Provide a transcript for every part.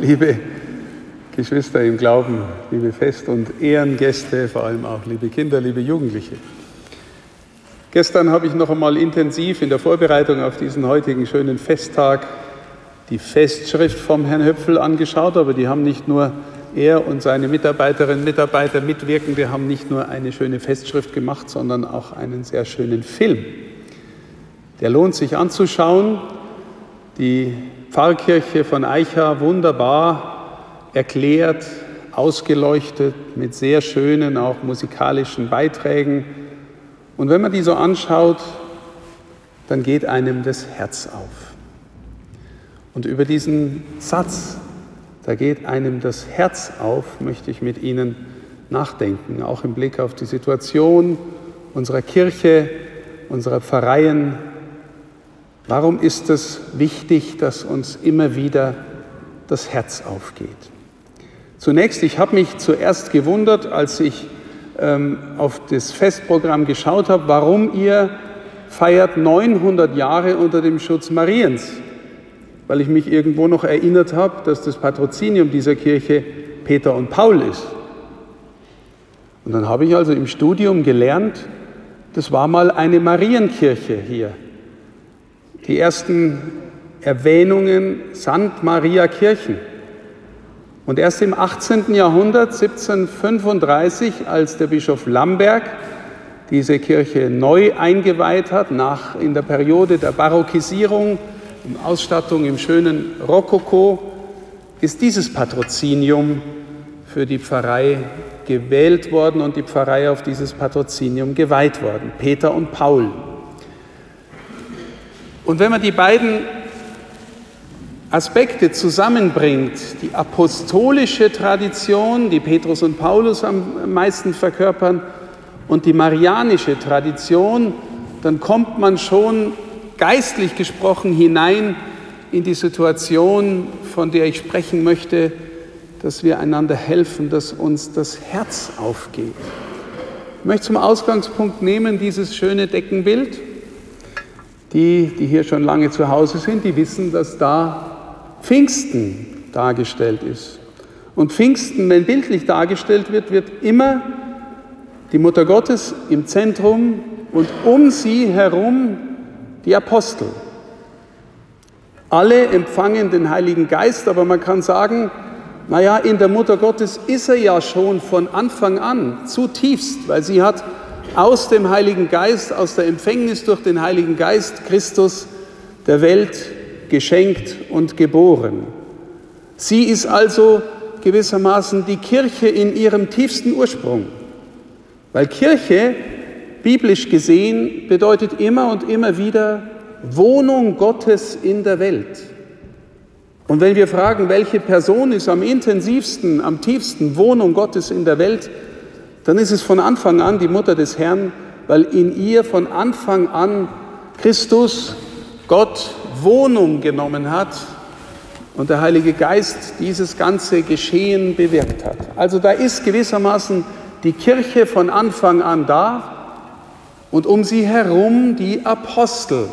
liebe Geschwister im Glauben, liebe Fest- und Ehrengäste, vor allem auch liebe Kinder, liebe Jugendliche. Gestern habe ich noch einmal intensiv in der Vorbereitung auf diesen heutigen schönen Festtag die Festschrift vom Herrn Höpfel angeschaut, aber die haben nicht nur er und seine Mitarbeiterinnen und Mitarbeiter Mitwirkende haben nicht nur eine schöne Festschrift gemacht, sondern auch einen sehr schönen Film. Der lohnt sich anzuschauen. Die Pfarrkirche von Eicha wunderbar erklärt, ausgeleuchtet mit sehr schönen, auch musikalischen Beiträgen. Und wenn man die so anschaut, dann geht einem das Herz auf. Und über diesen Satz, da geht einem das Herz auf, möchte ich mit Ihnen nachdenken, auch im Blick auf die Situation unserer Kirche, unserer Pfarreien. Warum ist es wichtig, dass uns immer wieder das Herz aufgeht? Zunächst, ich habe mich zuerst gewundert, als ich ähm, auf das Festprogramm geschaut habe, warum ihr feiert 900 Jahre unter dem Schutz Mariens weil ich mich irgendwo noch erinnert habe, dass das Patrozinium dieser Kirche Peter und Paul ist. Und dann habe ich also im Studium gelernt, das war mal eine Marienkirche hier. Die ersten Erwähnungen St. Maria Kirchen. Und erst im 18. Jahrhundert, 1735, als der Bischof Lamberg diese Kirche neu eingeweiht hat, nach, in der Periode der Barockisierung, in Ausstattung im schönen Rokoko ist dieses Patrozinium für die Pfarrei gewählt worden und die Pfarrei auf dieses Patrozinium geweiht worden, Peter und Paul. Und wenn man die beiden Aspekte zusammenbringt, die apostolische Tradition, die Petrus und Paulus am meisten verkörpern, und die marianische Tradition, dann kommt man schon geistlich gesprochen hinein in die Situation, von der ich sprechen möchte, dass wir einander helfen, dass uns das Herz aufgeht. Ich möchte zum Ausgangspunkt nehmen dieses schöne Deckenbild. Die, die hier schon lange zu Hause sind, die wissen, dass da Pfingsten dargestellt ist. Und Pfingsten, wenn bildlich dargestellt wird, wird immer die Mutter Gottes im Zentrum und um sie herum die Apostel. Alle empfangen den Heiligen Geist, aber man kann sagen, naja, in der Mutter Gottes ist er ja schon von Anfang an zutiefst, weil sie hat aus dem Heiligen Geist, aus der Empfängnis durch den Heiligen Geist Christus der Welt geschenkt und geboren. Sie ist also gewissermaßen die Kirche in ihrem tiefsten Ursprung, weil Kirche biblisch gesehen bedeutet immer und immer wieder Wohnung Gottes in der Welt. Und wenn wir fragen, welche Person ist am intensivsten, am tiefsten Wohnung Gottes in der Welt, dann ist es von Anfang an die Mutter des Herrn, weil in ihr von Anfang an Christus, Gott, Wohnung genommen hat und der Heilige Geist dieses ganze Geschehen bewirkt hat. Also da ist gewissermaßen die Kirche von Anfang an da und um sie herum die Apostel,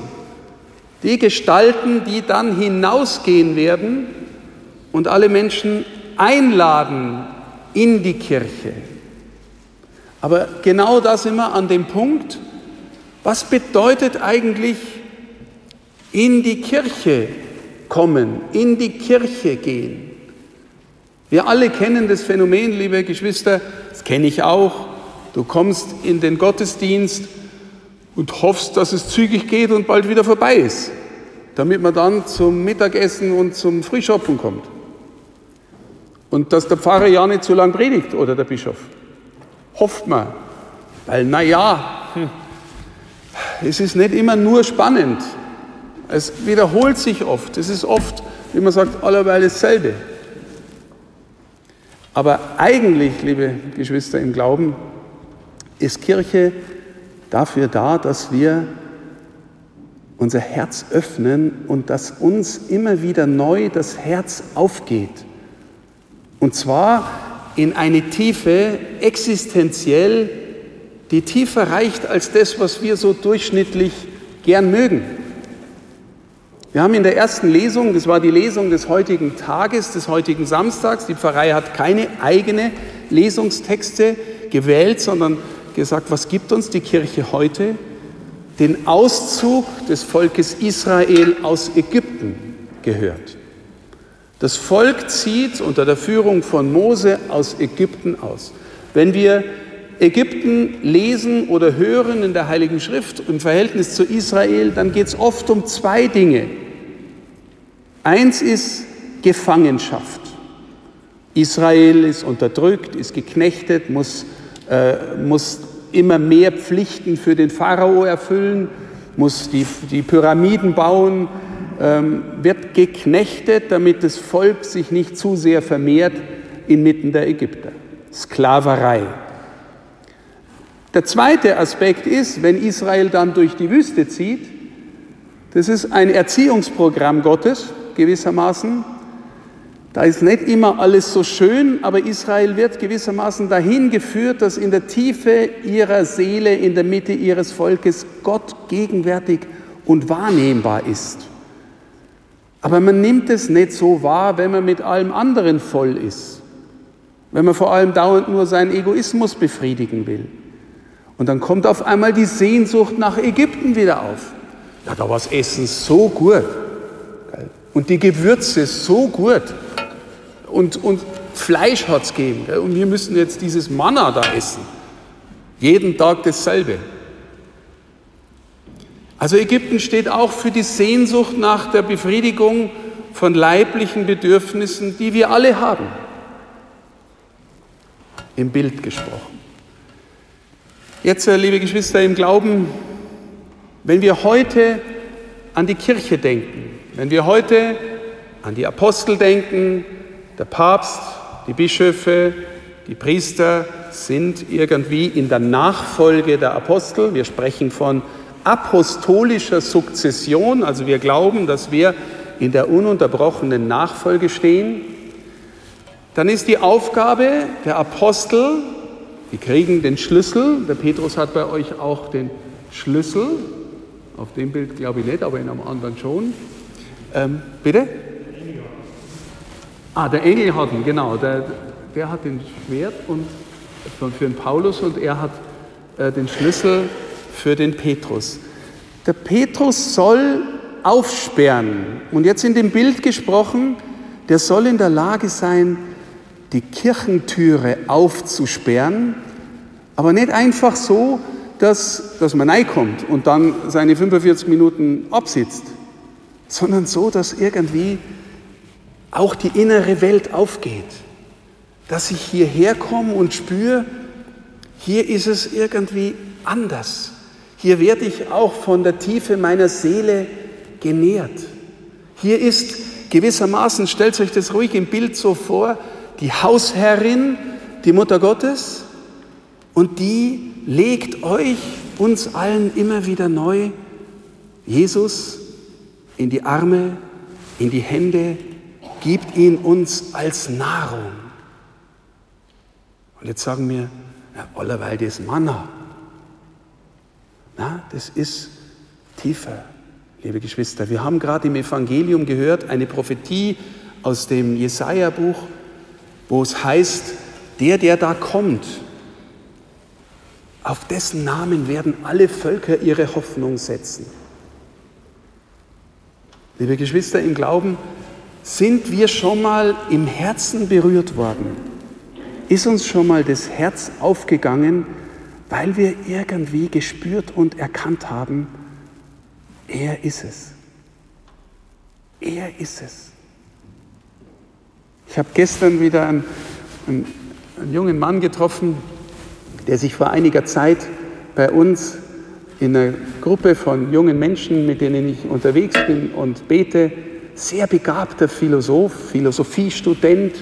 die Gestalten, die dann hinausgehen werden und alle Menschen einladen in die Kirche. Aber genau da sind wir an dem Punkt, was bedeutet eigentlich in die Kirche kommen, in die Kirche gehen? Wir alle kennen das Phänomen, liebe Geschwister, das kenne ich auch. Du kommst in den Gottesdienst und hoffst, dass es zügig geht und bald wieder vorbei ist, damit man dann zum Mittagessen und zum Frühschopfen kommt. Und dass der Pfarrer ja nicht zu lang predigt oder der Bischof. Hofft man. Weil, naja, es ist nicht immer nur spannend. Es wiederholt sich oft. Es ist oft, wie man sagt, allerweil dasselbe. Aber eigentlich, liebe Geschwister im Glauben, ist Kirche dafür da, dass wir unser Herz öffnen und dass uns immer wieder neu das Herz aufgeht. Und zwar in eine Tiefe existenziell, die tiefer reicht als das, was wir so durchschnittlich gern mögen. Wir haben in der ersten Lesung, das war die Lesung des heutigen Tages, des heutigen Samstags, die Pfarrei hat keine eigene Lesungstexte gewählt, sondern gesagt, was gibt uns die Kirche heute? Den Auszug des Volkes Israel aus Ägypten gehört. Das Volk zieht unter der Führung von Mose aus Ägypten aus. Wenn wir Ägypten lesen oder hören in der Heiligen Schrift im Verhältnis zu Israel, dann geht es oft um zwei Dinge. Eins ist Gefangenschaft. Israel ist unterdrückt, ist geknechtet, muss, äh, muss immer mehr Pflichten für den Pharao erfüllen, muss die, die Pyramiden bauen, wird geknechtet, damit das Volk sich nicht zu sehr vermehrt inmitten der Ägypter. Sklaverei. Der zweite Aspekt ist, wenn Israel dann durch die Wüste zieht, das ist ein Erziehungsprogramm Gottes gewissermaßen. Da ist nicht immer alles so schön, aber Israel wird gewissermaßen dahin geführt, dass in der Tiefe ihrer Seele, in der Mitte ihres Volkes Gott gegenwärtig und wahrnehmbar ist. Aber man nimmt es nicht so wahr, wenn man mit allem anderen voll ist, wenn man vor allem dauernd nur seinen Egoismus befriedigen will. Und dann kommt auf einmal die Sehnsucht nach Ägypten wieder auf. Ja, da war das Essen so gut. Und die Gewürze so gut. Und, und Fleisch hat es gegeben. Und wir müssen jetzt dieses Manna da essen. Jeden Tag dasselbe. Also Ägypten steht auch für die Sehnsucht nach der Befriedigung von leiblichen Bedürfnissen, die wir alle haben. Im Bild gesprochen. Jetzt, äh, liebe Geschwister im Glauben, wenn wir heute an die Kirche denken, wenn wir heute an die Apostel denken, der Papst, die Bischöfe, die Priester sind irgendwie in der Nachfolge der Apostel. Wir sprechen von apostolischer Sukzession, also wir glauben, dass wir in der ununterbrochenen Nachfolge stehen. Dann ist die Aufgabe der Apostel, die kriegen den Schlüssel, der Petrus hat bei euch auch den Schlüssel, auf dem Bild glaube ich nicht, aber in einem anderen schon. Ähm, bitte? Ah, der Engel hat ihn, genau. Der, der hat den Schwert und, für den Paulus und er hat äh, den Schlüssel für den Petrus. Der Petrus soll aufsperren. Und jetzt in dem Bild gesprochen, der soll in der Lage sein, die Kirchentüre aufzusperren, aber nicht einfach so, dass, dass man reinkommt und dann seine 45 Minuten absitzt, sondern so, dass irgendwie auch die innere Welt aufgeht. Dass ich hierher komme und spüre, hier ist es irgendwie anders. Hier werde ich auch von der Tiefe meiner Seele genährt. Hier ist gewissermaßen, stellt euch das ruhig im Bild so vor, die Hausherrin, die Mutter Gottes, und die legt euch, uns allen immer wieder neu, Jesus in die Arme, in die Hände, gibt ihn uns als Nahrung. Und jetzt sagen wir, ja, allerweil das Manna. Das ist tiefer, liebe Geschwister. Wir haben gerade im Evangelium gehört, eine Prophetie aus dem Jesaja-Buch, wo es heißt, der, der da kommt, auf dessen Namen werden alle Völker ihre Hoffnung setzen. Liebe Geschwister im Glauben, sind wir schon mal im Herzen berührt worden? Ist uns schon mal das Herz aufgegangen, weil wir irgendwie gespürt und erkannt haben, er ist es. Er ist es. Ich habe gestern wieder einen, einen, einen, jungen Mann getroffen, der sich vor einiger Zeit bei uns in einer Gruppe von jungen Menschen, mit denen ich unterwegs bin und bete, sehr begabter Philosoph, Philosophiestudent,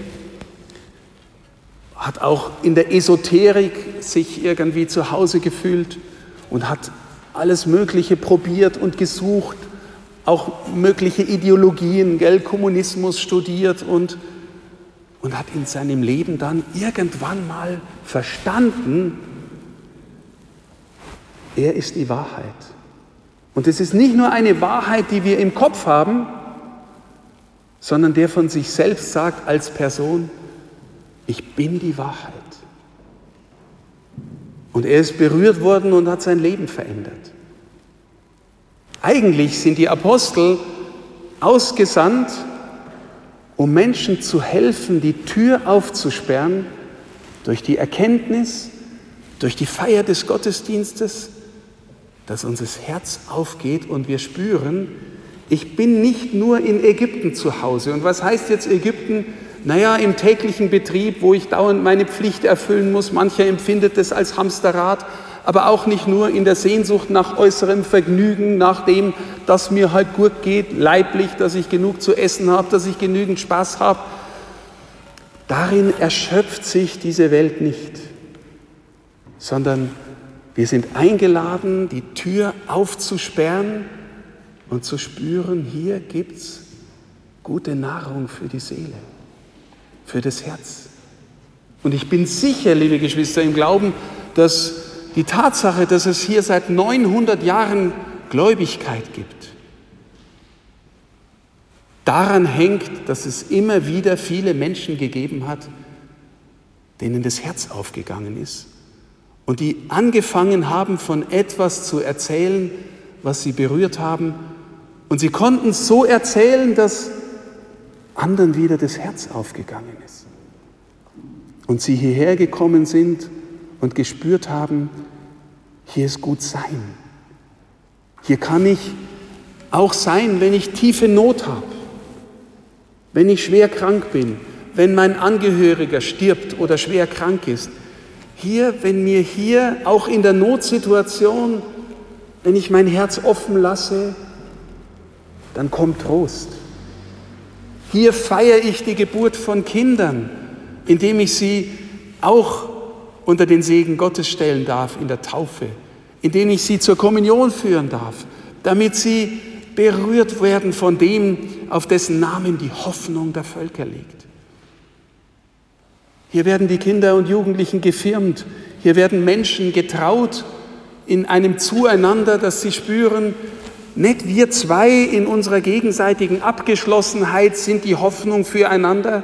hat auch in der Esoterik sich irgendwie zu Hause gefühlt und hat alles Mögliche probiert und gesucht, auch mögliche Ideologien, gell, Kommunismus studiert und, und hat in seinem Leben dann irgendwann mal verstanden, er ist die Wahrheit. Und es ist nicht nur eine Wahrheit, die wir im Kopf haben, sondern der von sich selbst sagt als Person, ich bin die Wahrheit. Und er ist berührt worden und hat sein Leben verändert. Eigentlich sind die Apostel ausgesandt, um Menschen zu helfen, die Tür aufzusperren durch die Erkenntnis, durch die Feier des Gottesdienstes, dass unser Herz aufgeht und wir spüren, ich bin nicht nur in Ägypten zu Hause. Und was heißt jetzt Ägypten? Naja, im täglichen Betrieb, wo ich dauernd meine Pflicht erfüllen muss. Mancher empfindet es als Hamsterrad, aber auch nicht nur in der Sehnsucht nach äußerem Vergnügen, nach dem, dass mir halt gut geht, leiblich, dass ich genug zu essen habe, dass ich genügend Spaß habe. Darin erschöpft sich diese Welt nicht, sondern wir sind eingeladen, die Tür aufzusperren und zu spüren, hier gibt es gute Nahrung für die Seele, für das Herz. Und ich bin sicher, liebe Geschwister, im Glauben, dass die Tatsache, dass es hier seit 900 Jahren Gläubigkeit gibt, daran hängt, dass es immer wieder viele Menschen gegeben hat, denen das Herz aufgegangen ist und die angefangen haben, von etwas zu erzählen, was sie berührt haben. Und sie konnten so erzählen, dass anderen wieder das Herz aufgegangen ist. Und sie hierher gekommen sind und gespürt haben, hier ist gut sein. Hier kann ich auch sein, wenn ich tiefe Not habe, wenn ich schwer krank bin, wenn mein Angehöriger stirbt oder schwer krank ist. Hier, wenn mir hier auch in der Notsituation, wenn ich mein Herz offen lasse, dann kommt Trost. Hier feiere ich die Geburt von Kindern, indem ich sie auch unter den Segen Gottes stellen darf in der Taufe, indem ich sie zur Kommunion führen darf, damit sie berührt werden von dem, auf dessen Namen die Hoffnung der Völker liegt. Hier werden die Kinder und Jugendlichen gefirmt, hier werden Menschen getraut in einem Zueinander, dass sie spüren, nicht wir zwei in unserer gegenseitigen Abgeschlossenheit sind die Hoffnung füreinander,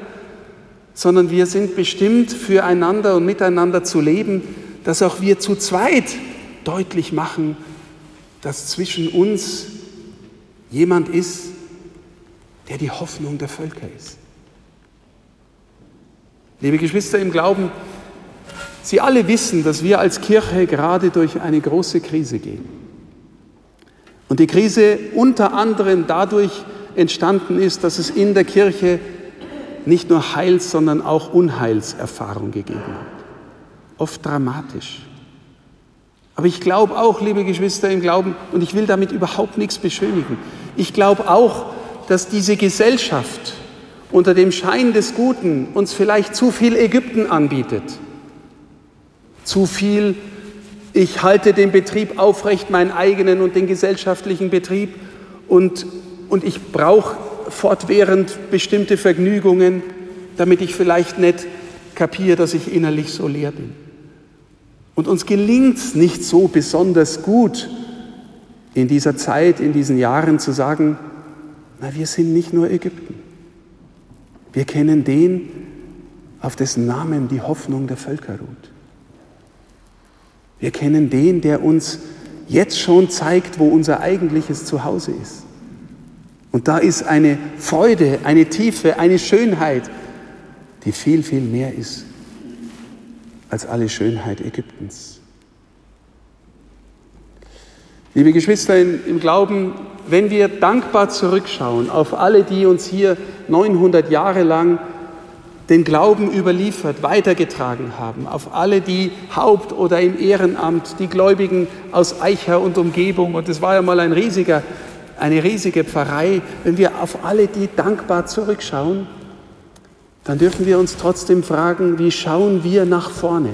sondern wir sind bestimmt, füreinander und miteinander zu leben, dass auch wir zu zweit deutlich machen, dass zwischen uns jemand ist, der die Hoffnung der Völker ist. Liebe Geschwister im Glauben, Sie alle wissen, dass wir als Kirche gerade durch eine große Krise gehen. Und die Krise unter anderem dadurch entstanden ist, dass es in der Kirche nicht nur Heils, sondern auch Unheilserfahrung gegeben hat. Oft dramatisch. Aber ich glaube auch, liebe Geschwister im Glauben, und ich will damit überhaupt nichts beschönigen, ich glaube auch, dass diese Gesellschaft unter dem Schein des Guten uns vielleicht zu viel Ägypten anbietet. Zu viel, ich halte den Betrieb aufrecht, meinen eigenen und den gesellschaftlichen Betrieb und, und ich brauche fortwährend bestimmte Vergnügungen, damit ich vielleicht nicht kapiere, dass ich innerlich so leer bin. Und uns gelingt es nicht so besonders gut in dieser Zeit, in diesen Jahren zu sagen, na, wir sind nicht nur Ägypten. Wir kennen den, auf dessen Namen die Hoffnung der Völker ruht. Wir kennen den, der uns jetzt schon zeigt, wo unser eigentliches Zuhause ist. Und da ist eine Freude, eine Tiefe, eine Schönheit, die viel, viel mehr ist als alle Schönheit Ägyptens. Liebe Geschwister im Glauben, wenn wir dankbar zurückschauen auf alle, die uns hier 900 Jahre lang den Glauben überliefert, weitergetragen haben, auf alle, die Haupt- oder im Ehrenamt, die Gläubigen aus Eicher und Umgebung, und es war ja mal ein riesiger eine riesige Pfarrei, wenn wir auf alle die dankbar zurückschauen, dann dürfen wir uns trotzdem fragen, wie schauen wir nach vorne?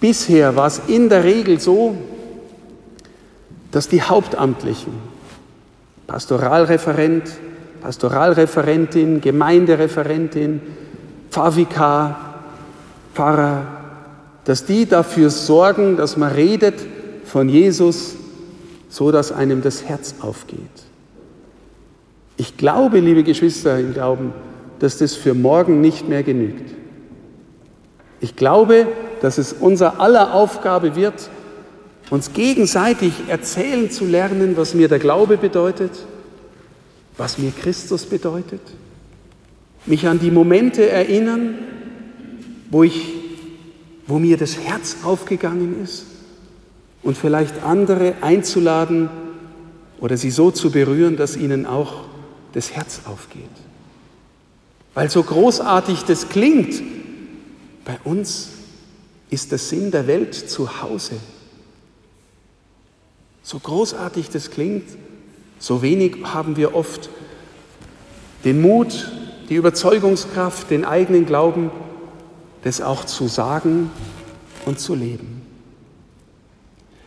Bisher war es in der Regel so, dass die Hauptamtlichen, Pastoralreferent, Pastoralreferentin, Gemeindereferentin, Pfarrvikar, Pfarrer, dass die dafür sorgen, dass man redet von Jesus, so dass einem das Herz aufgeht. Ich glaube, liebe Geschwister im Glauben, dass das für morgen nicht mehr genügt. Ich glaube, dass es unser aller Aufgabe wird, uns gegenseitig erzählen zu lernen, was mir der Glaube bedeutet, was mir Christus bedeutet, mich an die Momente erinnern, wo, ich, wo mir das Herz aufgegangen ist und vielleicht andere einzuladen oder sie so zu berühren, dass ihnen auch das Herz aufgeht. Weil so großartig das klingt, bei uns ist der Sinn der Welt zu Hause. So großartig das klingt, so wenig haben wir oft den Mut, die Überzeugungskraft, den eigenen Glauben, das auch zu sagen und zu leben.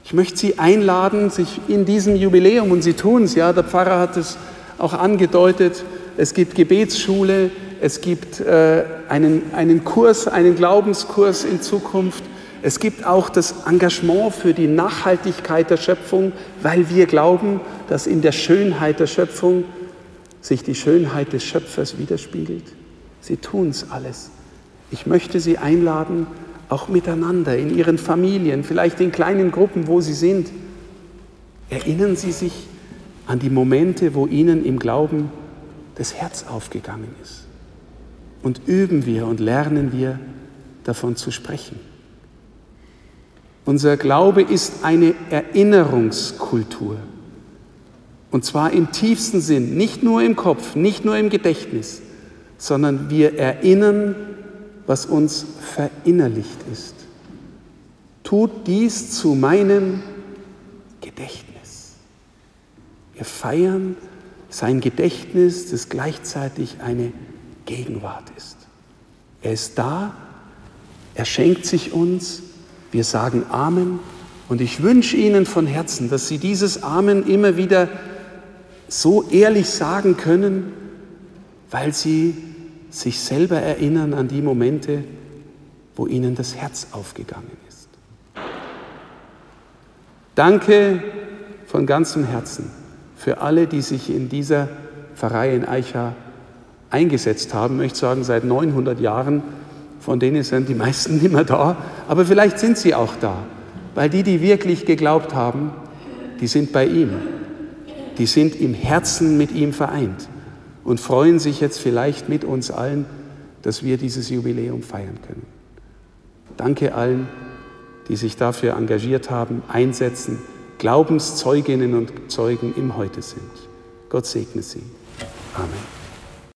Ich möchte Sie einladen, sich in diesem Jubiläum, und Sie tun es, ja, der Pfarrer hat es auch angedeutet, es gibt Gebetsschule, es gibt äh, einen, einen Kurs, einen Glaubenskurs in Zukunft. Es gibt auch das Engagement für die Nachhaltigkeit der Schöpfung, weil wir glauben, dass in der Schönheit der Schöpfung sich die Schönheit des Schöpfers widerspiegelt. Sie tun es alles. Ich möchte Sie einladen, auch miteinander, in Ihren Familien, vielleicht in kleinen Gruppen, wo Sie sind. Erinnern Sie sich an die Momente, wo Ihnen im Glauben das Herz aufgegangen ist. Und üben wir und lernen wir davon zu sprechen. Unser Glaube ist eine Erinnerungskultur. Und zwar im tiefsten Sinn, nicht nur im Kopf, nicht nur im Gedächtnis, sondern wir erinnern, was uns verinnerlicht ist. Tut dies zu meinem Gedächtnis. Wir feiern sein Gedächtnis, das gleichzeitig eine Gegenwart ist. Er ist da, er schenkt sich uns, wir sagen Amen und ich wünsche Ihnen von Herzen, dass Sie dieses Amen immer wieder so ehrlich sagen können, weil Sie sich selber erinnern an die Momente, wo Ihnen das Herz aufgegangen ist. Danke von ganzem Herzen für alle, die sich in dieser Pfarrei in Eicha eingesetzt haben, möchte ich sagen, seit 900 Jahren, von denen sind die meisten nicht mehr da, aber vielleicht sind sie auch da, weil die, die wirklich geglaubt haben, die sind bei ihm, die sind im Herzen mit ihm vereint und freuen sich jetzt vielleicht mit uns allen, dass wir dieses Jubiläum feiern können. Danke allen, die sich dafür engagiert haben, einsetzen, Glaubenszeuginnen und Zeugen im Heute sind. Gott segne sie. Amen.